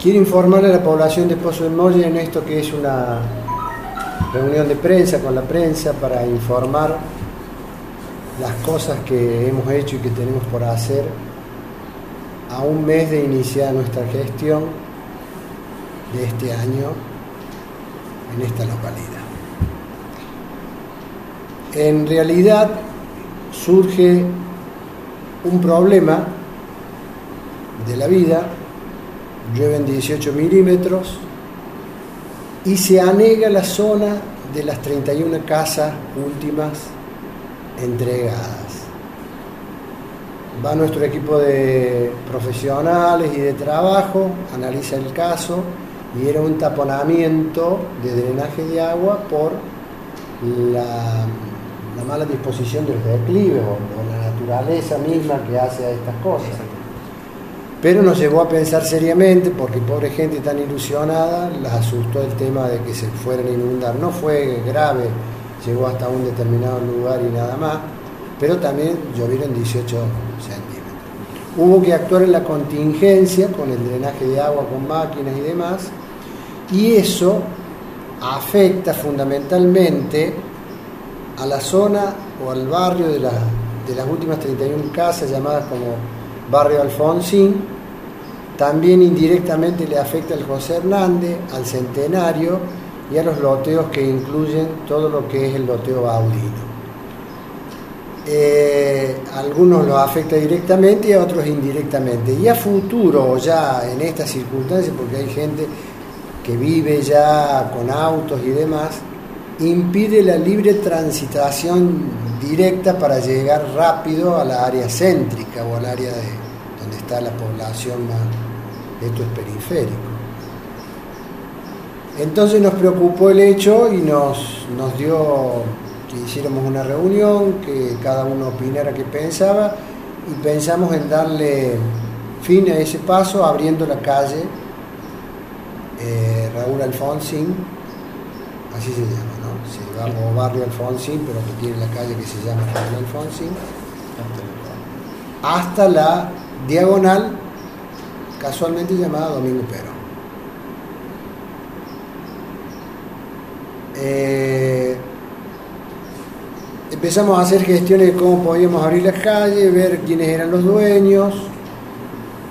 Quiero informar a la población de Pozo de Molle en esto que es una reunión de prensa con la prensa para informar las cosas que hemos hecho y que tenemos por hacer a un mes de iniciar nuestra gestión de este año en esta localidad. En realidad surge un problema de la vida llueven 18 milímetros y se anega la zona de las 31 casas últimas entregadas. Va nuestro equipo de profesionales y de trabajo, analiza el caso y era un taponamiento de drenaje de agua por la, mala disposición del declive o, o la naturaleza misma que hace a estas cosas pero nos llevó a pensar seriamente, porque pobre gente tan ilusionada, las asustó el tema de que se fueran a inundar. No fue grave, llegó hasta un determinado lugar y nada más, pero también llovieron 18 centímetros. Hubo que actuar en la contingencia con el drenaje de agua con máquinas y demás, y eso afecta fundamentalmente a la zona o al barrio de, de las últimas 31 casas llamadas como barrio Alfonsín, también indirectamente le afecta al José Hernández, al Centenario y a los loteos que incluyen todo lo que es el loteo baudino. Eh, algunos lo afecta directamente y a otros indirectamente. Y a futuro, ya en estas circunstancias, porque hay gente que vive ya con autos y demás, impide la libre transitación directa para llegar rápido a la área céntrica o al área de, donde está la población más, esto es periférico. Entonces nos preocupó el hecho y nos, nos dio que hiciéramos una reunión, que cada uno opinara qué pensaba y pensamos en darle fin a ese paso abriendo la calle eh, Raúl Alfonsín, así se llama o barrio Alfonsín, pero que tiene la calle que se llama Raúl Alfonsín, hasta la diagonal casualmente llamada Domingo Perón. Eh, empezamos a hacer gestiones de cómo podíamos abrir la calle, ver quiénes eran los dueños,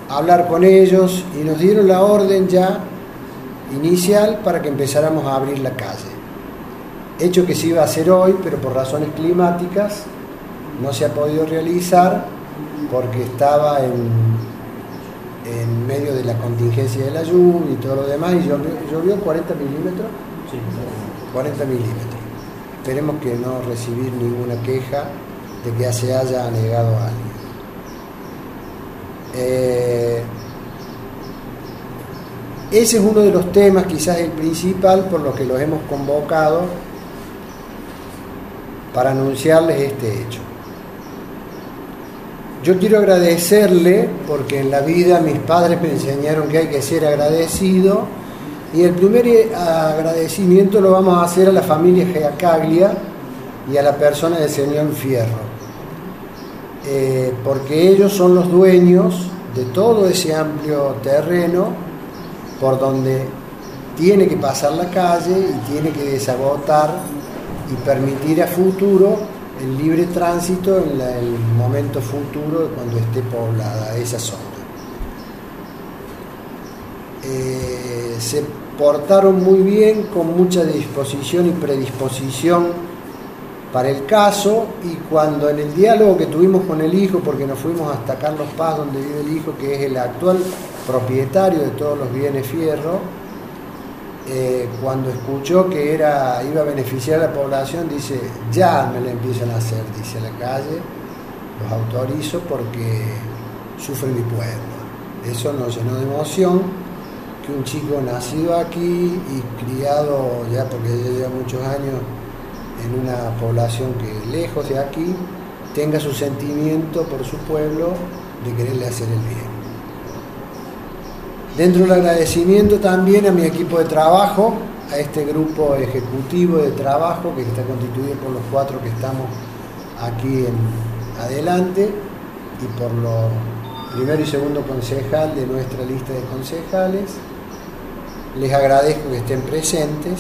hablar con ellos y nos dieron la orden ya inicial para que empezáramos a abrir la calle hecho que se iba a hacer hoy, pero por razones climáticas no se ha podido realizar porque estaba en, en medio de la contingencia de la lluvia y todo lo demás, y llovió, 40 milímetros. Sí. 40 milímetros. Esperemos que no recibir ninguna queja de que se haya negado a alguien. Eh, ese es uno de los temas, quizás el principal, por lo que los hemos convocado para anunciarles este hecho. Yo quiero agradecerle porque en la vida mis padres me enseñaron que hay que ser agradecido y el primer agradecimiento lo vamos a hacer a la familia Geacaglia y a la persona del señor Fierro, eh, porque ellos son los dueños de todo ese amplio terreno por donde tiene que pasar la calle y tiene que desagotar y permitir a futuro el libre tránsito en el momento futuro cuando esté poblada esa zona. Eh, se portaron muy bien, con mucha disposición y predisposición para el caso y cuando en el diálogo que tuvimos con el hijo, porque nos fuimos hasta Carlos Paz, donde vive el hijo, que es el actual propietario de todos los bienes fierro, eh, cuando escuchó que era, iba a beneficiar a la población, dice, ya me la empiezan a hacer, dice la calle, los autorizo porque sufre mi pueblo. Eso nos llenó de emoción, que un chico nacido aquí y criado ya porque ya lleva muchos años en una población que lejos de aquí, tenga su sentimiento por su pueblo de quererle hacer el bien. Dentro del agradecimiento también a mi equipo de trabajo, a este grupo ejecutivo de trabajo que está constituido por los cuatro que estamos aquí en adelante y por los primero y segundo concejal de nuestra lista de concejales, les agradezco que estén presentes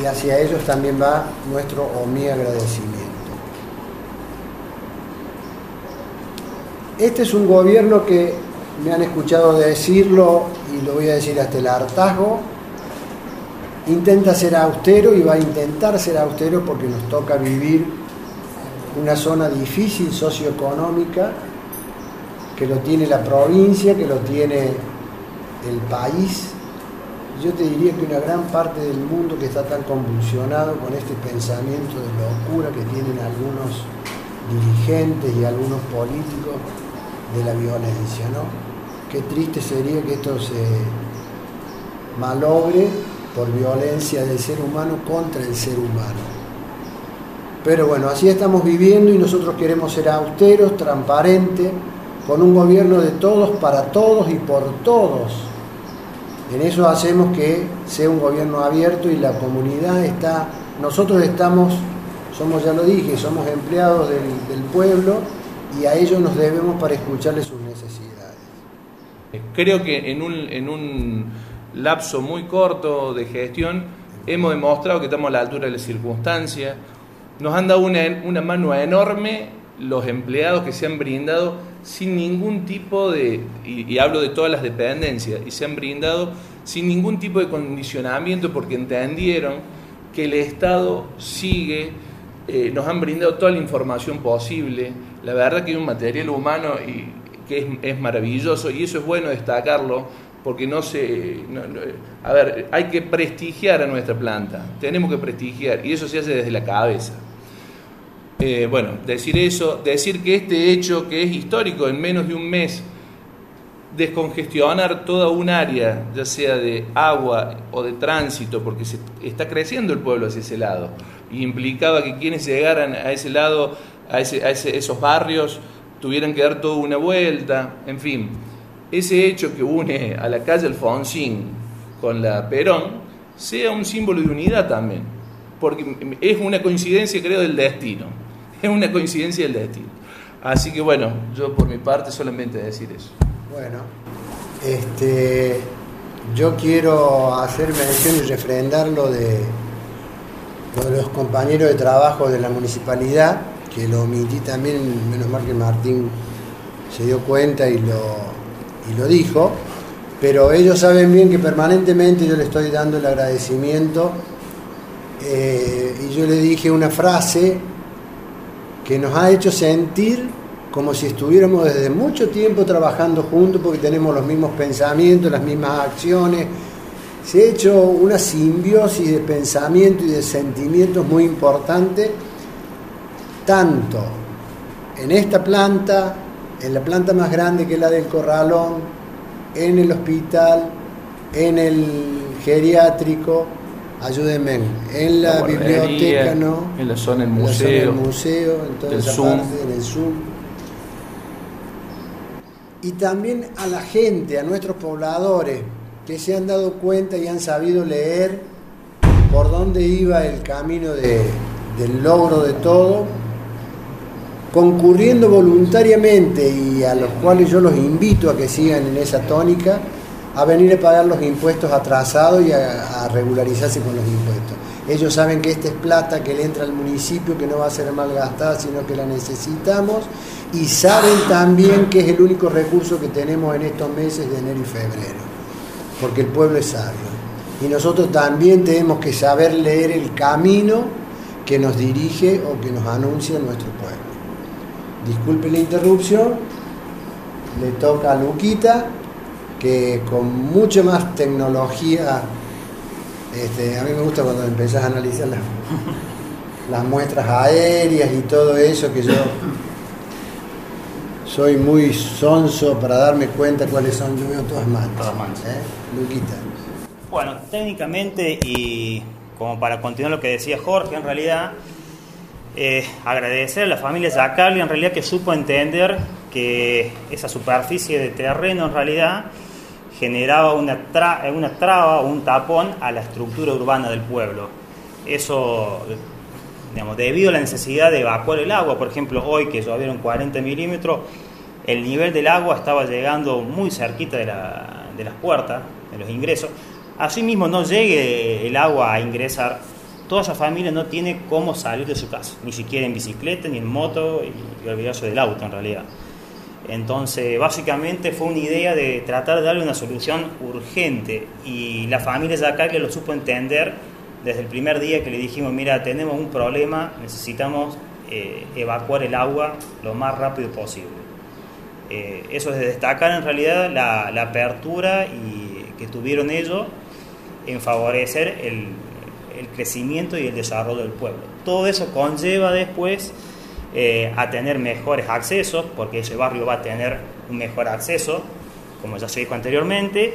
y hacia ellos también va nuestro o mi agradecimiento. Este es un gobierno que me han escuchado decirlo y lo voy a decir hasta el hartazgo, intenta ser austero y va a intentar ser austero porque nos toca vivir una zona difícil socioeconómica que lo tiene la provincia, que lo tiene el país. Yo te diría que una gran parte del mundo que está tan convulsionado con este pensamiento de locura que tienen algunos dirigentes y algunos políticos de la violencia, ¿no? Qué triste sería que esto se malogre por violencia del ser humano contra el ser humano. Pero bueno, así estamos viviendo y nosotros queremos ser austeros, transparentes, con un gobierno de todos, para todos y por todos. En eso hacemos que sea un gobierno abierto y la comunidad está, nosotros estamos, somos, ya lo dije, somos empleados del, del pueblo y a ellos nos debemos para escucharles Creo que en un, en un lapso muy corto de gestión hemos demostrado que estamos a la altura de las circunstancias. Nos han dado una, una mano enorme los empleados que se han brindado sin ningún tipo de, y, hablo de todas las dependencias, y se han brindado sin ningún tipo de condicionamiento porque entendieron que el Estado sigue, eh, nos han brindado toda la información posible. La verdad que hay un material humano y que es, maravilloso y eso es bueno destacarlo porque no se... a ver, hay que prestigiar a nuestra planta, tenemos que prestigiar y eso se hace desde la cabeza. Eh, bueno, decir eso, decir que este hecho que es histórico en menos de un mes, descongestionar toda un área, ya sea de agua o de tránsito, porque se está creciendo el pueblo hacia ese lado, implicaba que quienes llegaran a ese lado, a, ese, a esos barrios, tuvieran que dar toda una vuelta, en fin. Ese hecho que une a la calle Alfonsín con la Perón sea un símbolo de unidad también, porque es una coincidencia, creo, del destino. Es una coincidencia del destino. Así que bueno, yo por mi parte solamente decir eso. Bueno, este, yo quiero hacer mención y refrendar lo de, lo de los compañeros de trabajo de la municipalidad que lo omití también, menos mal que Martín se dio cuenta y lo, lo dijo, pero ellos saben bien que permanentemente yo le estoy dando el agradecimiento eh, y yo le dije una frase que nos ha hecho sentir como si estuviéramos desde mucho tiempo trabajando juntos porque tenemos los mismos pensamientos, las mismas acciones. Se ha hecho una simbiosis de pensamiento y de sentimientos muy importante tanto en esta planta, en la planta más grande que es la del Corralón, en el hospital, en el geriátrico, ayúdenme, en la, biblioteca, ¿no? En la zona del museo, en, museo, en toda esa parte, en el Zoom. Y también a la gente, a nuestros pobladores, que se han dado cuenta y han sabido leer por dónde iba el camino del logro de todo concurriendo voluntariamente y a los cuales yo los invito a que sigan en esa tónica, a venir a pagar los impuestos atrasados y a, regularizarse con los impuestos. Ellos saben que esta es plata que le entra al municipio, que no va a ser mal gastada, sino que la necesitamos, y saben también que es el único recurso que tenemos en estos meses de enero y febrero, porque el pueblo es sabio. Y nosotros también tenemos que saber leer el camino que nos dirige o que nos anuncia nuestro pueblo disculpe la interrupción, le toca a Luquita, que con mucha más tecnología, este, a mí me gusta cuando empezás a analizar las, las muestras aéreas y todo eso, que yo soy muy sonso para darme cuenta cuáles son, yo veo todas manchas. ¿eh? Luquita. Bueno, técnicamente y como para continuar lo que decía Jorge, en realidad eh, agradecer a la familia Zacarli en realidad que supo entender que esa superficie de terreno en realidad generaba una, una traba o un tapón a la estructura urbana del pueblo. Eso, debido a la necesidad de evacuar el agua, por ejemplo, hoy que llovieron 40 milímetros, el nivel del agua estaba llegando muy cerquita de de las puertas, de los ingresos, asimismo no llegue el agua a ingresar, toda esa familia no tiene cómo salir de su casa, ni siquiera en bicicleta, ni en moto, y, y olvidarse del auto en realidad. Entonces, básicamente fue una idea de tratar de darle una solución urgente y la familia acá lo supo entender desde el primer día que le dijimos, mira, tenemos un problema, necesitamos eh, evacuar el agua lo más rápido posible. Eh, eso es de destacar en realidad la, la, apertura y que tuvieron ellos en favorecer el, el, crecimiento y el desarrollo del pueblo. Todo eso conlleva después eh, a tener mejores accesos, porque ese barrio va a tener un mejor acceso, como ya se dijo anteriormente,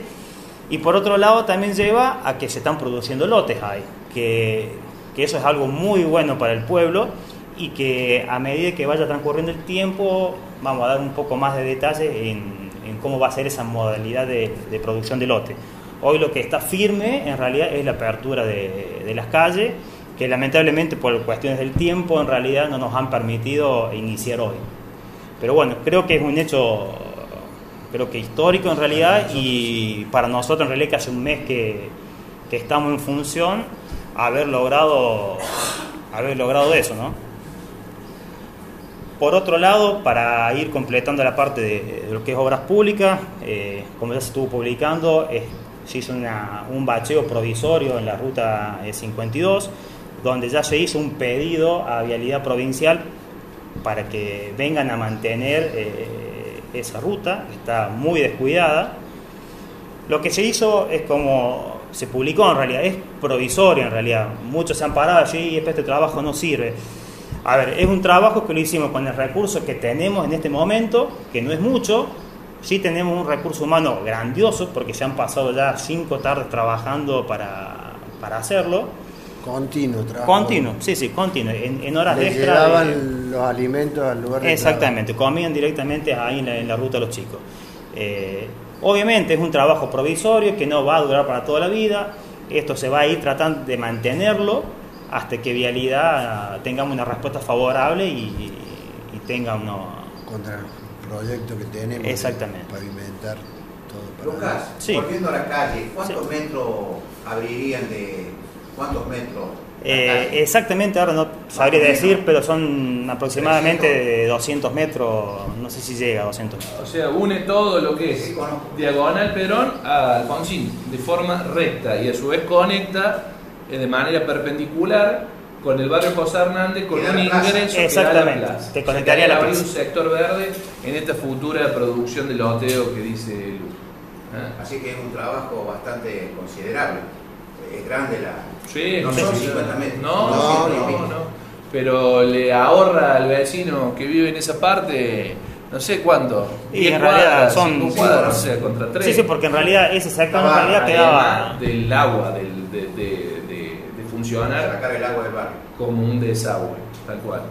y por otro lado también lleva a que se están produciendo lotes ahí, que, que eso es algo muy bueno para el pueblo y que a medida que vaya transcurriendo el tiempo vamos a dar un poco más de detalle en, en cómo va a ser esa modalidad de, de, producción de lote. Hoy lo que está firme en realidad es la apertura de, de las calles, que lamentablemente por cuestiones del tiempo en realidad no nos han permitido iniciar hoy. Pero bueno, creo que es un hecho creo que histórico en realidad y para nosotros en realidad que hace un mes que, que estamos en función haber logrado haber logrado eso, ¿no? Por otro lado, para ir completando la parte de, de lo que es obras públicas, eh, como ya se estuvo publicando, eh, se hizo una, un bacheo provisorio en la ruta 52, donde ya se hizo un pedido a Vialidad Provincial para que vengan a mantener eh, esa ruta, está muy descuidada. Lo que se hizo es como se publicó en realidad, es provisorio en realidad. Muchos se han parado allí y este trabajo no sirve. A ver, es un trabajo que lo hicimos con el recurso que tenemos en este momento, que no es mucho. Sí tenemos un recurso humano grandioso, porque se han pasado ya cinco tardes trabajando para, para hacerlo. Continuo trabajo. Continuo, sí, sí, continuo. En, en horas Le extra. llevaban de- los alimentos al lugar de Exactamente, comían directamente ahí en la, en la ruta los chicos. Eh, obviamente es un trabajo provisorio que no va a durar para toda la vida. Esto se va a ir tratando de mantenerlo hasta que Vialidad ah, tengamos una respuesta favorable y, y tenga uno... Contra proyecto que tenemos. de Exactamente. Pavimentar todo para Lucas, Sí. volviendo a la calle, ¿cuántos metros abrirían de cuántos metros? Eh, exactamente, ahora no sabría decir, pero son aproximadamente de 200 metros, no sé si llega a 200 metros. O sea, une todo lo que es diagonal Perón a Alfonsín de forma recta y a su vez conecta eh, de manera perpendicular con el barrio José Hernández con un la plaza. ingreso que Exactamente, la plaza. te O sea, conectaría que a la abrir un plaza. sector verde en esta futura producción de loteo que dice Lu. ¿Ah? Así que es un trabajo bastante considerable. Es grande la. Sí, no sí, son sí. 50 metros. No, No, no, no, 20. no. Pero le ahorra al vecino que vive en esa parte, no sé cuánto. Y 10 en realidad cuadras, son- sí, cuadras, o sea, contra tres. Sí, sí, porque en realidad ese sector en realidad quedaba... Del agua, del- de, de- de- de funcionar Sacar el agua del barrio. como un desagüe, tal cual.